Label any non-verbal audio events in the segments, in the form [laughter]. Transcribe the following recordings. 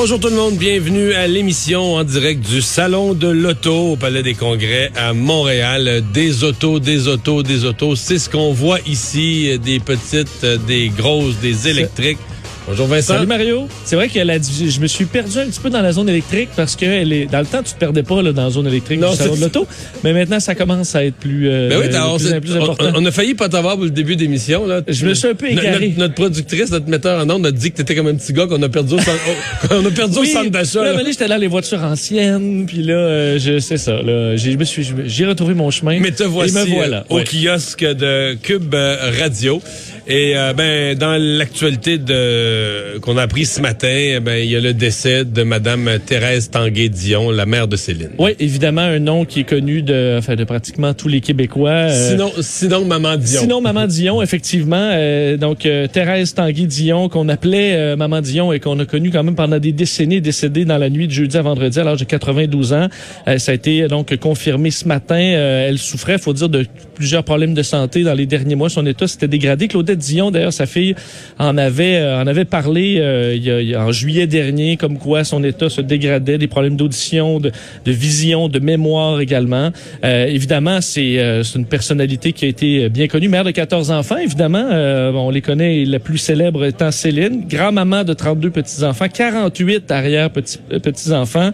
Bonjour tout le monde, bienvenue à l'émission en direct du Salon de l'Auto au Palais des Congrès à Montréal. Des autos, des autos, des autos, c'est ce qu'on voit ici, des petites, des grosses, des électriques. Bonjour Vincent. Salut Mario. C'est vrai que je me suis perdu un petit peu dans la zone électrique parce que elle est, dans le temps, tu te perdais pas là, dans la zone électrique du salon de l'auto. Mais maintenant, ça commence à être plus, euh, ben oui, plus, important. On, a failli pas t'avoir pour le début d'émission. Là. Je me suis un peu égaré. Notre, productrice, notre metteur en ondes a dit que t'étais comme un petit gars qu'on a perdu au centre, [laughs] on a perdu au centre d'achat. Là, là j'étais là les voitures anciennes, puis là, euh, je sais ça. Là, j'ai, me suis, j'ai retrouvé mon chemin. Mais te voici me voilà. Euh, au kiosque de Cube Radio. Et ben dans l'actualité de qu'on a appris ce matin, eh ben, il y a le décès de Madame Thérèse Tanguay-Dion, la mère de Céline. Oui, évidemment, un nom qui est connu de, enfin, de pratiquement tous les Québécois. Euh, sinon, sinon Maman Dion. Sinon Maman Dion, effectivement. Euh, donc, euh, Thérèse Tanguay-Dion, qu'on appelait Maman Dion et qu'on a connu quand même pendant des décennies, décédée dans la nuit de jeudi à vendredi à l'âge de 92 ans. ça a été donc confirmé ce matin. elle souffrait, faut dire, de plusieurs problèmes de santé dans les derniers mois. Son état s'était dégradé. Claudette Dion, d'ailleurs, sa fille, en avait, en avait parlé euh, en juillet dernier, comme quoi son état se dégradait, des problèmes d'audition, de, vision, de mémoire également. Euh, évidemment, c'est euh, une personnalité qui a été bien connue, mère de 14 enfants, évidemment. on les connaît, la plus célèbre étant Céline, grand-maman de 32 petits-enfants, 48 arrière-petits-enfants.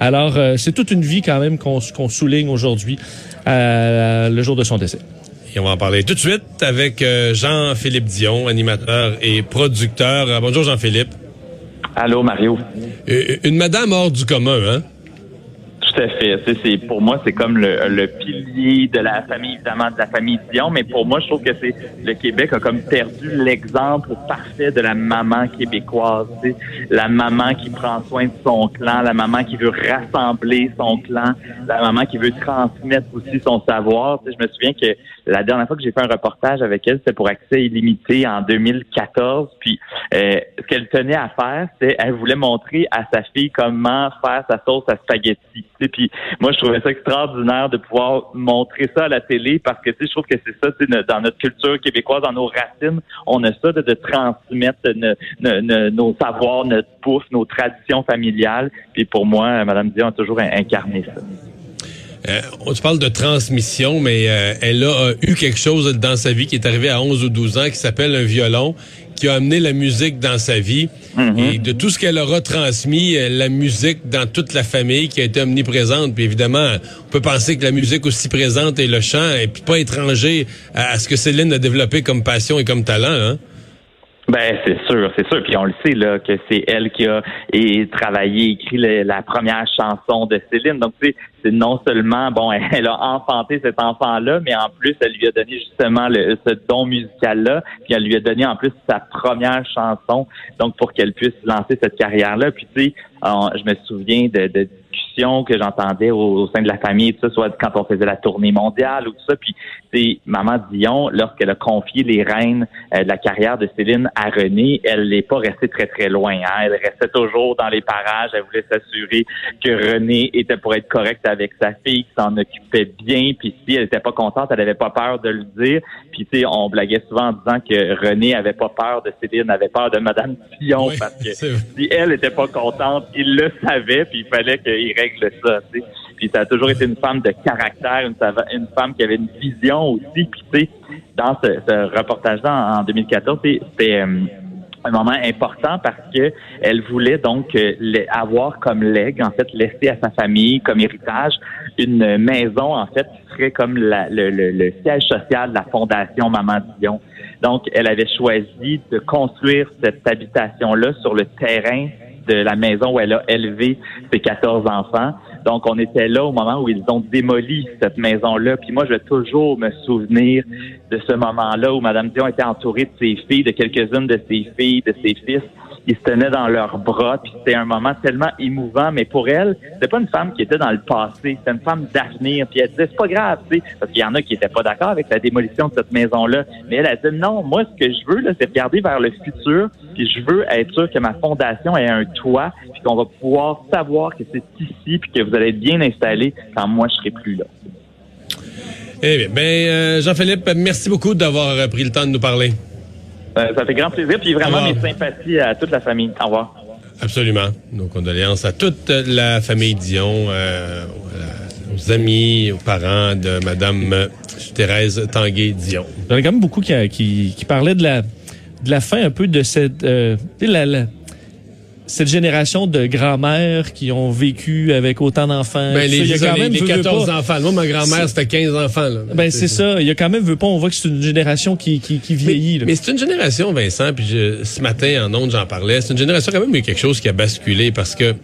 Alors, c'est toute une vie quand même qu'on souligne aujourd'hui, le jour de son décès. Et on va en parler tout de suite avec euh, Jean-Philippe Dion, animateur et producteur. Euh, bonjour Jean-Philippe. Allô Mario. Euh, une madame hors du commun, hein? Tout à fait. C'est, pour moi, c'est comme le, pilier de la famille, évidemment, de la famille Dion, mais pour moi, je trouve que c'est le Québec a comme perdu l'exemple parfait de la maman québécoise. La maman qui prend soin de son clan, la maman qui veut rassembler son clan, la maman qui veut transmettre aussi son savoir. je me souviens que la dernière fois que j'ai fait un reportage avec elle, c'était pour accès illimité en 2014. Puis euh, ce qu'elle tenait à faire, c'est elle voulait montrer à sa fille comment faire sa sauce à spaghetti. Puis moi, je trouvais ça extraordinaire de pouvoir montrer ça à la télé parce que je trouve que c'est ça, dans notre culture québécoise, dans nos racines, on a ça de, transmettre nos savoirs, notre pouf, nos traditions familiales. Puis pour moi, Mme Dion a toujours incarné ça. Euh, on te parle de transmission, mais euh, elle a eu quelque chose dans sa vie qui est arrivé à 11 ou 12 ans qui s'appelle un violon qui a amené la musique dans sa vie. Mm-hmm. Et de tout ce qu'elle aura transmis, euh, la musique dans toute la famille qui a été omniprésente. Puis évidemment, on peut penser que la musique aussi présente et le chant et puis pas étranger à, ce que Céline a développé comme passion et comme talent. Hein? Ben c'est sûr, c'est sûr. Puis on le sait là que c'est elle qui a et travaillé, écrit la première chanson de Céline. Donc c'est non seulement bon, [laughs] elle a enfanté cet enfant-là, mais en plus elle lui a donné justement le, ce don musical-là. Puis elle lui a donné en plus sa première chanson, donc pour qu'elle puisse lancer cette carrière-là. Puis tu sais, je me souviens de, de que j'entendais au, sein de la famille, tout ça, soit quand on faisait la tournée mondiale ou tout ça. Puis, c'est Maman Dion, lorsqu'elle a confié les rênes euh, de la carrière de Céline à René, elle n'est pas restée très, très loin. Hein. Elle restait toujours dans les parages. Elle voulait s'assurer que René était pour être correct avec sa fille, qu'il s'en occupait bien. Puis si elle était pas contente, elle avait pas peur de le dire. Puis, tu sais, on blaguait souvent en disant que René avait pas peur de Céline, avait peur de Madame Dion parce que si elle était pas contente, il le savait, puis il fallait qu'il règle ça. Puis ça a toujours été une femme de caractère, une, une femme qui avait une vision aussi. Puis tu sais, dans ce, reportage-là en, 2014, c'était euh, un moment important parce que elle voulait donc euh, avoir comme legs, en fait, laisser à sa famille comme héritage une maison, en fait, qui serait comme le, le, siège social de la Fondation Maman Dion. Donc, elle avait choisi de construire cette habitation-là sur le terrain de la maison où elle a élevé ses 14 enfants. Donc, on était là au moment où ils ont démoli cette maison-là. Puis moi, je vais toujours me souvenir de ce moment-là où Mme Dion était entourée de ses filles, de quelques-unes de ses filles, de ses fils. Ils se tenaient dans leurs bras, puis c'était un moment tellement émouvant. Mais pour elle, c'était pas une femme qui était dans le passé, c'était une femme d'avenir. Puis elle disait c'est pas grave, tu sais, parce qu'il y en a qui étaient pas d'accord avec la démolition de cette maison-là. Mais elle a dit non, moi ce que je veux là, c'est regarder vers le futur, puis je veux être sûr que ma fondation ait un toit, puis qu'on va pouvoir savoir que c'est ici, puis que vous allez être bien installé quand moi je serai plus là. Eh bien, ben, euh, Jean-Philippe, merci beaucoup d'avoir euh, pris le temps de nous parler. Euh, ça fait grand plaisir, puis vraiment mes sympathies à toute la famille. Au revoir. Absolument. Nos condoléances à toute la famille Dion, aux amis, aux parents de Mme Thérèse Tanguay-Dion. Il y en a quand même beaucoup qui, qui, parlaient de la, de la fin un peu de cette... la, cette génération de grand-mères qui ont vécu avec autant d'enfants. Ben, les, il quand même, les 14 enfants. Moi, ma grand-mère, c'était 15 enfants. Là. Ben, c'est ça. Il y a quand même, veut pas, on voit que c'est une génération qui, qui, qui vieillit. Mais, mais c'est une génération, Vincent, puis ce matin, en ondes, j'en parlais, c'est une génération quand même, il y a quelque chose qui a basculé parce que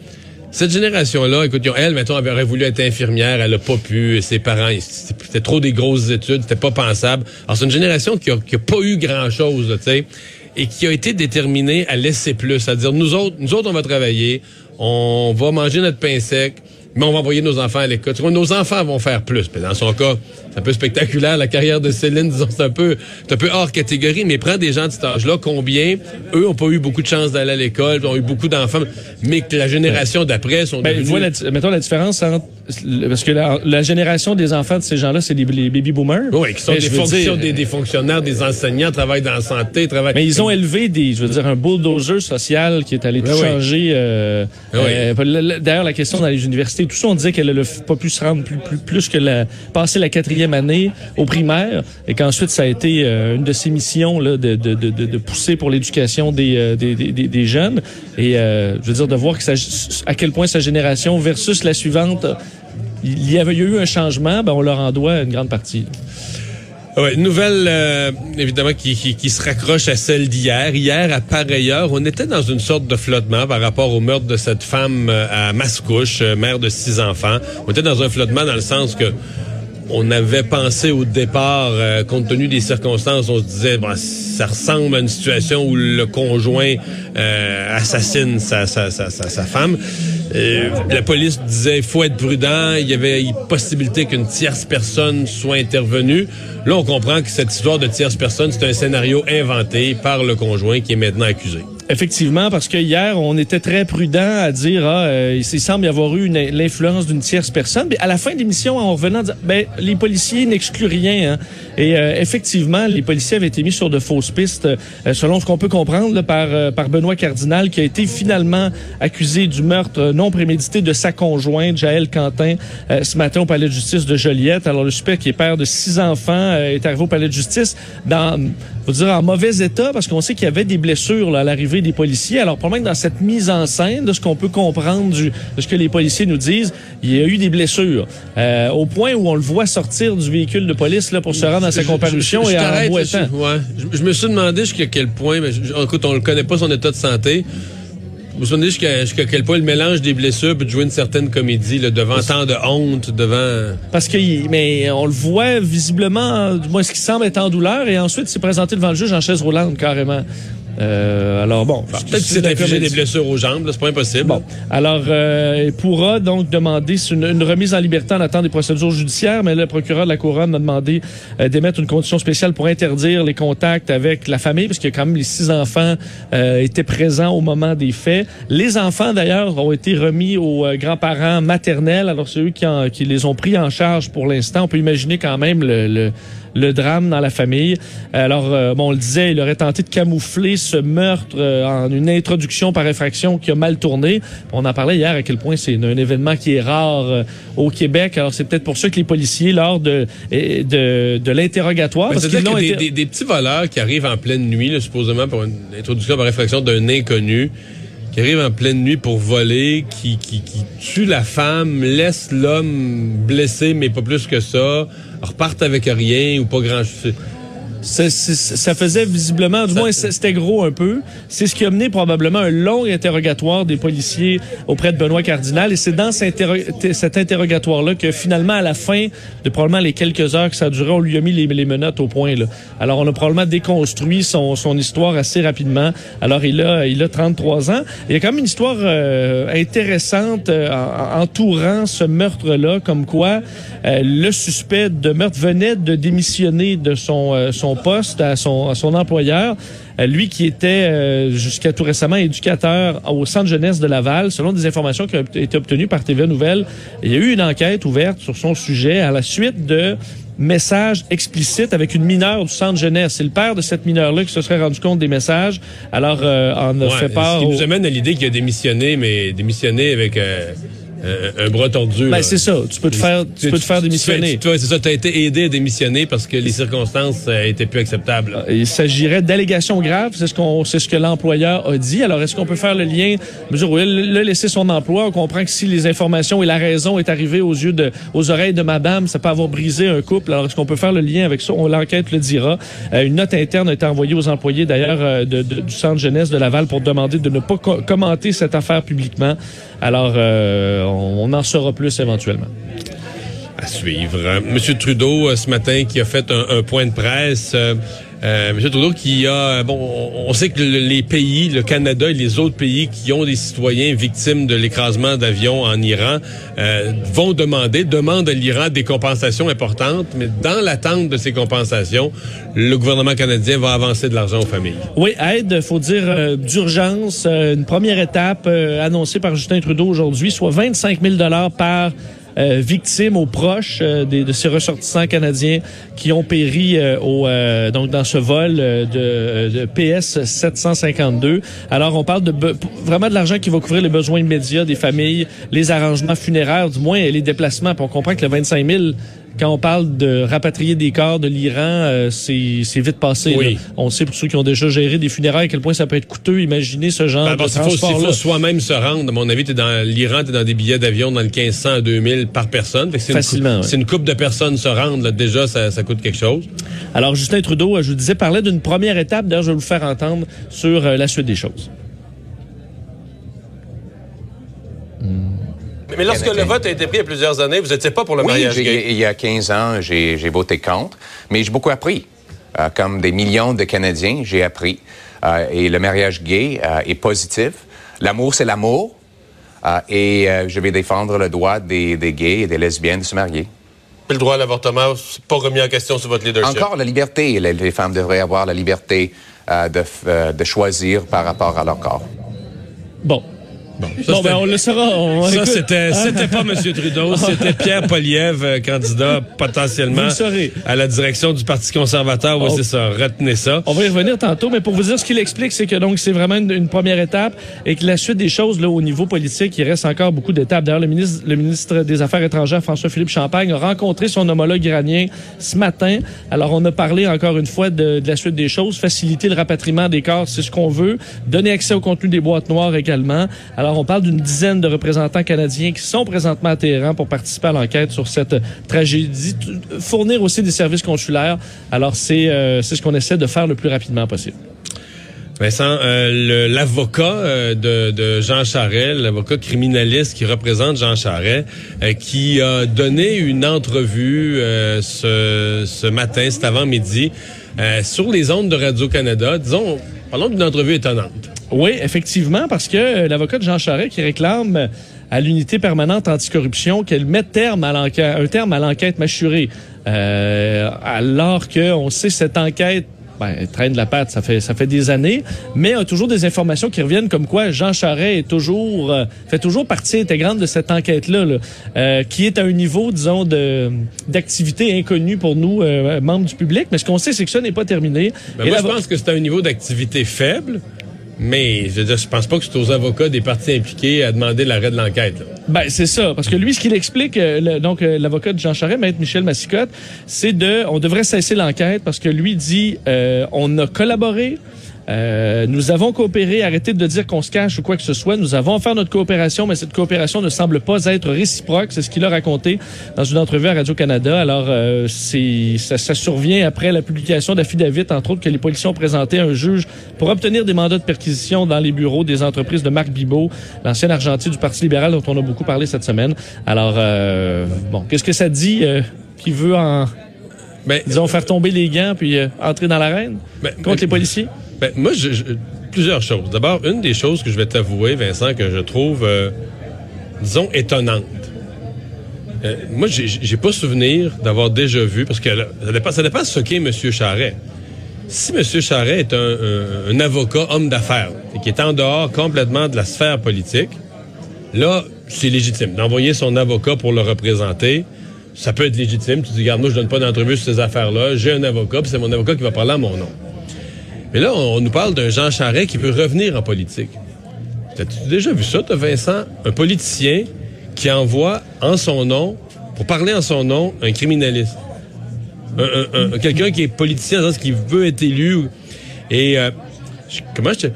cette génération-là, écoute, elle, mettons, avait aurait voulu être infirmière, elle a pas pu, ses parents, c'était trop des grosses études, c'était pas pensable. Alors, c'est une génération qui a, qui a pas eu grand-chose, tu sais et qui a été déterminé à laisser plus, à dire nous autres, nous autres on va travailler, on va manger notre pain sec, mais on va envoyer nos enfants à l'école. Nos enfants vont faire plus. dans son cas, c'est un peu spectaculaire. La carrière de Céline, disons, c'est un peu, c'est un peu hors catégorie, mais prends des gens de cet âge-là, combien, eux, ont pas eu beaucoup de chance d'aller à l'école, ont eu beaucoup d'enfants, mais que la génération d'après sont ben, devenus... mettons la différence entre, parce que la, génération des enfants de ces gens-là, c'est les, baby boomers. Oui, qui sont des, fonctions, des, fonctionnaires, des enseignants, travaillent dans la santé, travaillent... Mais ils ont élevé des, je veux dire, un bulldozer social qui est allé tout changer. Euh, euh, D'ailleurs, la question dans les universités, tout ça, on disait qu'elle n'a pas pu se rendre plus, plus, plus que la, passer la quatrième année au primaire et qu'ensuite ça a été euh, une de ses missions là, de, de, de, de pousser pour l'éducation des, euh, des, des, des, jeunes et euh, je veux dire de voir que ça, à quel point sa génération versus la suivante il y avait eu un changement, ben on leur en doit une grande partie. Ouais, nouvelle, évidemment, qui, qui, qui, se raccroche à celle d'hier. Hier, à pareille heure, on était dans une sorte de flottement par rapport au meurtre de cette femme à Mascouche, mère de six enfants. On était dans un flottement dans le sens que on avait pensé au départ, euh, compte tenu des circonstances, on se disait, bon, ça ressemble à une situation où le conjoint euh, assassine sa, sa, sa, sa femme. Euh, la police disait, faut être prudent. Il y avait possibilité qu'une tierce personne soit intervenue. Là, on comprend que cette histoire de tierce personne, c'est un scénario inventé par le conjoint qui est maintenant accusé. Effectivement, parce que hier, on était très prudent à dire, ah, euh, il semble y avoir eu l'influence d'une tierce personne. Mais à la fin de l'émission, en revenant, ben, les policiers n'excluent rien. Hein. Et euh, effectivement, les policiers avaient été mis sur de fausses pistes, euh, selon ce qu'on peut comprendre par, par Benoît Cardinal, qui a été finalement accusé du meurtre non prémédité de sa conjointe, Jaël Quentin, ce matin au palais de justice de Joliette. Alors, le super qui est père de six enfants est arrivé au palais de justice dans faut dire, en mauvais état parce qu'on sait qu'il y avait des blessures là, à l'arrivée des policiers. Alors, probablement dans cette mise en scène, de ce qu'on peut comprendre du, de ce que les policiers nous disent, il y a eu des blessures. Euh, au point où on le voit sortir du véhicule de police là, pour se rendre à sa comparution et en boitant. Ouais. Je, je, me suis demandé jusqu'à quel point, mais écoute, on ne connaît pas son état de santé. Vous vous souvenez jusqu'à quel point le mélange des blessures peut jouer une certaine comédie là, devant tant de honte, devant... Parce que, mais on le voit visiblement, du moins ce qui semble être en douleur, et ensuite s'est présenté devant le juge en chaise roulante carrément. Euh, alors bon, peut-être qu'il s'est infligé des blessures aux jambes, c'est pas impossible. Bon, alors euh, il pourra donc demander une, remise en liberté en attendant des procédures judiciaires, mais le procureur de la couronne a demandé euh, d'émettre une condition spéciale pour interdire les contacts avec la famille, parce que quand même les six enfants euh, étaient présents au moment des faits. Les enfants d'ailleurs ont été remis aux euh, grands-parents maternels, alors c'est eux qui, qui, les ont pris en charge pour l'instant. On peut imaginer quand même le, le le drame dans la famille. Alors, euh, bon, on le disait, il aurait tenté de camoufler ce meurtre euh, en une introduction par effraction qui a mal tourné. On en parlait hier à quel point c'est un, événement qui est rare euh, au Québec. Alors, c'est peut-être pour ça que les policiers, lors de, de, de l'interrogatoire... cest des, des, des, petits voleurs qui arrivent en pleine nuit, supposément pour une introduction par effraction d'un inconnu, qui arrive en pleine nuit pour voler, qui, qui, qui tue la femme, laisse l'homme blessé, mais pas plus que ça, repartent avec rien ou pas grand chose. ça faisait visiblement, du moins c'était gros un peu. C'est ce qui a mené probablement un long interrogatoire des policiers auprès de Benoît Cardinal. Et c'est dans cet interrogatoire-là que finalement, à la fin de probablement les quelques heures que ça a duré, on lui a mis les, les menottes au point. Là. Alors on a probablement déconstruit son, son histoire assez rapidement. Alors il a, il a 33 ans. Il y a quand même une histoire euh, intéressante euh, entourant ce meurtre-là, comme quoi euh, le suspect de meurtre venait de démissionner de son, son poste à son, à son employeur. lui qui était jusqu'à tout récemment éducateur au centre jeunesse de Laval, selon des informations qui ont été obtenues par TVA Nouvelle, il y a eu une enquête ouverte sur son sujet à la suite de messages explicites avec une mineure du centre jeunesse. C'est le père de cette mineure-là qui se serait rendu compte des messages. Alors, on a fait part... Ce qui nous amène à l'idée qu'il a démissionné, mais démissionné avec... Euh, un bras tordu. Ben, c'est ça. Tu peux te faire, tu, peux te faire démissionner. c'est ça. Tu as été aidé à démissionner parce que les circonstances euh, étaient plus acceptables. Euh, il s'agirait d'allégations graves. C'est ce qu'on, c'est ce que l'employeur a dit. Alors, est-ce qu'on peut faire le lien? Mesure où il a laissé son emploi. On comprend que si les informations et la raison est arrivée aux yeux de, aux oreilles de madame, ça peut avoir brisé un couple. Alors, est-ce qu'on peut faire le lien avec ça? On, l'enquête le dira. une note interne a été envoyée aux employés, d'ailleurs, de, du centre jeunesse de Laval pour demander de ne pas commenter cette affaire publiquement. Alors, on, en saura plus éventuellement. À suivre. Monsieur Trudeau, euh, ce matin, qui a fait un, point de presse. Euh, euh, Monsieur Trudeau qui a bon on sait que les pays, le Canada et les autres pays qui ont des citoyens victimes de l'écrasement d'avions en Iran vont demander, demandent à l'Iran des compensations importantes, mais dans l'attente de ces compensations, le gouvernement canadien va avancer de l'argent aux familles. Oui, aide, faut dire d'urgence, une première étape annoncée par Justin Trudeau aujourd'hui, soit 25 000 dollars par euh, victimes aux proches euh, de ces ressortissants canadiens qui ont péri euh, au, donc dans ce vol de, PS 752. Alors, on parle de vraiment de l'argent qui va couvrir les besoins immédiats des familles, les arrangements funéraires, du moins les déplacements. On comprend que le 25 000 quand on parle de rapatrier des corps de l'Iran, euh, c'est vite passé. Oui. On sait pour ceux qui ont déjà géré des funérailles à quel point ça peut être coûteux. Imaginez ce genre ben, de transport Il faut, soi-même se rendre. À mon avis, es dans l'Iran, tu es dans des billets d'avion dans le 1500 à 2000 par personne. Facilement. C'est une, coupe de personnes se rendre. déjà, ça, coûte quelque chose. Alors, Justin Trudeau, euh, je vous disais, parlait d'une première étape. D'ailleurs, je vais vous faire entendre sur euh, la suite des choses. Mais lorsque le vote a été pris il y a plusieurs années, vous n'étiez pas pour le mariage gay? Il y a 15 ans, j'ai voté contre, mais j'ai beaucoup appris. Euh, comme des millions de Canadiens, j'ai appris. Euh, et le mariage gay euh, est positif. L'amour, c'est l'amour. et je vais défendre le droit des, gays et des lesbiennes de se marier. le droit à l'avortement, c'est pas remis en question sur votre leadership? Encore la liberté. Les, femmes devraient avoir la liberté de, de choisir par rapport à leur corps. Bon, Bon, ben on le saura. ça, c'était, c'était pas M. Trudeau, c'était Pierre Poliev, euh, candidat potentiellement à la direction du Parti conservateur. Oui, c'est ça. Retenez ça. On va y revenir tantôt, mais pour vous dire ce qu'il explique, c'est que donc c'est vraiment une, première étape et que la suite des choses là au niveau politique, il reste encore beaucoup d'étapes. D'ailleurs, le ministre, le ministre des Affaires étrangères, François-Philippe Champagne, a rencontré son homologue iranien ce matin. Alors, on a parlé encore une fois de, de la suite des choses, faciliter le rapatriement des corps, c'est ce qu'on veut, donner accès au contenu des boîtes noires également. Alors, on parle d'une dizaine de représentants canadiens qui sont présentement à Téhéran pour participer à l'enquête sur cette tragédie, fournir aussi des services consulaires. Alors, c'est euh, ce qu'on essaie de faire le plus rapidement possible. Vincent, euh, l'avocat euh, de, Jean Charest, l'avocat criminaliste qui représente Jean Charest, qui a donné une entrevue ce, ce matin, cet avant-midi, sur les ondes de Radio-Canada. Disons, parlons d'une entrevue étonnante. Oui, effectivement, parce que euh, l'avocat de Jean Charest qui réclame à l'unité permanente anticorruption qu'elle mette terme à l'enquête, un terme à l'enquête mâchurée, euh, alors qu'on sait cette enquête ben, traîne de la patte, ça fait ça fait des années, mais a toujours des informations qui reviennent comme quoi Jean Charest est toujours euh, fait toujours partie intégrante de cette enquête-là, euh, qui est à un niveau, disons, de d'activité inconnue pour nous, membres du public. Mais ce qu'on sait, c'est que ça n'est pas terminé. Ben, moi, je pense que c'est un niveau d'activité faible. Mais je veux je pense pas que c'est aux avocats des partis impliqués à demander l'arrêt de l'enquête. Ben c'est ça, parce que lui, ce qu'il explique, euh, donc euh, l'avocat de Jean Charest, maître Michel Massicotte, c'est de, on devrait cesser l'enquête parce que lui dit, euh, on a collaboré. Euh, nous avons coopéré, arrêtez de dire qu'on se cache ou quoi que ce soit. Nous avons fait notre coopération, mais cette coopération ne semble pas être réciproque. C'est ce qu'il a raconté dans une entrevue à Radio-Canada. Alors, euh, c'est ça, ça, survient après la publication d'affidavit, entre autres, que les policiers ont présenté à un juge pour obtenir des mandats de perquisition dans les bureaux des entreprises de Marc Bibot, l'ancien argentier du Parti libéral dont on a beaucoup parlé cette semaine. Alors, euh, bon, qu'est-ce que ça dit euh, qui veut en... Ben, disons, faire tomber les gants puis euh, entrer dans l'arène ben, contre ben, les policiers? Ben, moi, plusieurs choses. D'abord, une des choses que je vais t'avouer, Vincent, que je trouve, euh, disons, étonnante. Euh, moi, j'ai pas souvenir d'avoir déjà vu, parce que là, ça dépend, ça ce qu'est M. Charret. Si M. Charret est un, avocat homme d'affaires, qui est en dehors complètement de la sphère politique, là, c'est légitime. D'envoyer son avocat pour le représenter, ça peut être légitime. Tu dis, regarde, moi, je donne pas d'entrevue sur ces affaires-là. J'ai un avocat, puis c'est mon avocat qui va parler à mon nom. Mais là, on, nous parle d'un Jean Charest qui veut revenir en politique. As-tu déjà vu ça, toi, Vincent? Un politicien qui envoie en son nom, pour parler en son nom, un criminaliste. Un, Quelqu'un qui est politicien, dans qui veut être élu. Et euh, comment je,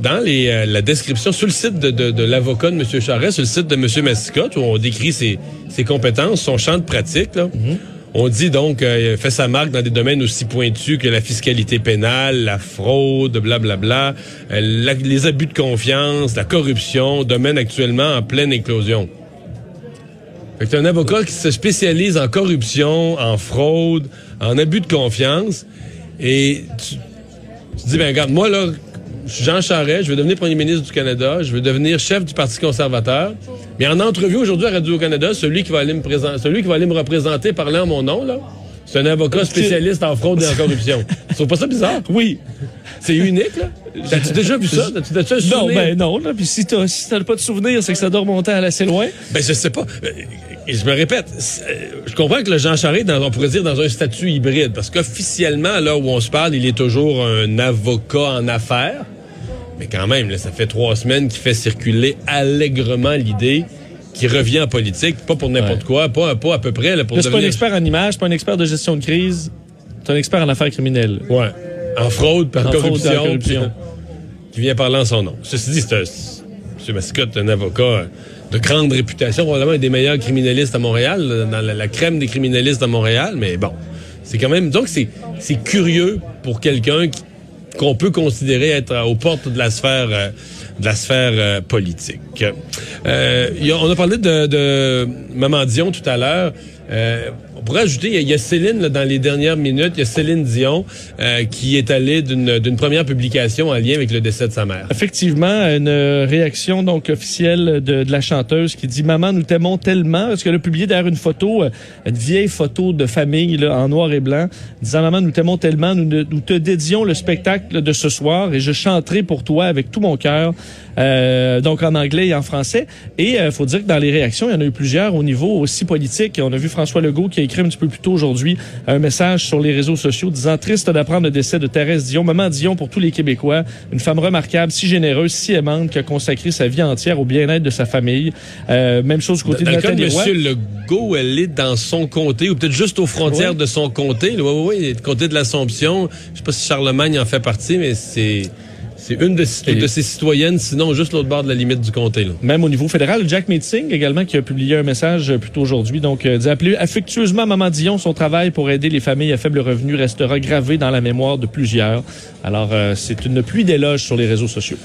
dans euh, la description sur le site de, l'avocat de M. Charest, sur le site de M. Mascotte, où on décrit ses, compétences, son champ de pratique, là, mm-hmm. On dit donc euh, fait sa marque dans des domaines aussi pointus que la fiscalité pénale, la fraude, blablabla, bla, bla, euh, les abus de confiance, la corruption, domaine actuellement en pleine éclosion. Fait que un avocat qui se spécialise en corruption, en fraude, en abus de confiance, et tu, tu dis, ben regarde, moi là, Jean Charest, je vais devenir premier ministre du Canada, je vais devenir chef du Parti conservateur. Mais en entrevue aujourd'hui à Radio-Canada, celui qui va aller me présenter, celui qui va aller me représenter parlant mon nom, là, c'est un avocat spécialiste en fraude et en corruption. [laughs] Tu trouves pas ça bizarre? Oui. C'est unique, là? T'as-tu déjà vu ça? T'as-tu un Non, ben non. Là. Puis si t'as si pas de souvenir, c'est que ça doit remonter à assez loin. Ben je sais pas. Et je me répète, euh, je comprends que le Jean Charest, dans, on pourrait dire dans un statut hybride, parce qu'officiellement, là où on se parle, il est toujours un avocat en affaires. Mais quand même, là, ça fait trois semaines qu'il fait circuler allègrement l'idée qu'il revient en politique, pas pour n'importe quoi, pas, pas à peu près. Là, pour devenir... pas un expert en image, pas un expert de gestion de crise, c'est un expert en affaires criminelles. Ouais. En fraude, par corruption, fraude, corruption. [laughs] qui vient parler en son nom. Ceci dit, c'est un, M. Mascotte, un avocat de grande réputation, probablement un des meilleurs criminalistes à Montréal, dans la, la crème des criminalistes à Montréal, mais bon, c'est quand même... Donc, c'est curieux pour quelqu'un qui qu'on peut considérer être aux portes de la sphère euh, de la sphère euh, politique. Euh, on a parlé de, de Maman tout à l'heure. On pourrait ajouter, il y a, Céline là, dans les dernières minutes, il y a Céline Dion euh, qui est allée d'une première publication en lien avec le décès de sa mère. Effectivement, une réaction donc officielle de, de la chanteuse qui dit Maman, nous t'aimons tellement. Parce qu'elle a publié derrière une photo, euh, une vieille photo de famille là, en noir et blanc, disant Maman, nous t'aimons tellement, nous, nous, te dédions le spectacle de ce soir et je chanterai pour toi avec tout mon cœur. Euh, donc en anglais et en français. Et il euh, faut dire que dans les réactions, il y en a eu plusieurs au niveau aussi politique. On a vu François Legault qui a écrit un petit peu plus tôt aujourd'hui un message sur les réseaux sociaux disant triste d'apprendre le décès de Thérèse Dion, maman Dion pour tous les Québécois, une femme remarquable, si généreuse, si aimante, qui a consacré sa vie entière au bien-être de sa famille. Euh, même chose du côté dans de Nathalie Roy. Monsieur Legault, elle est dans son comté ou peut-être juste aux frontières oui. de son comté. Oui, oui, oui, le comté de l'Assomption. Je sais pas si Charlemagne en fait partie, mais c'est c'est une de, ses citoyennes, sinon juste l'autre bord de la limite du comté. Là. Même au niveau fédéral, Jack Meeting également qui a publié un message plus tôt aujourd'hui, donc euh, affectueusement Maman Dion, son travail pour aider les familles à faible revenu restera gravé dans la mémoire de plusieurs. Alors euh, c'est une pluie d'éloges sur les réseaux sociaux.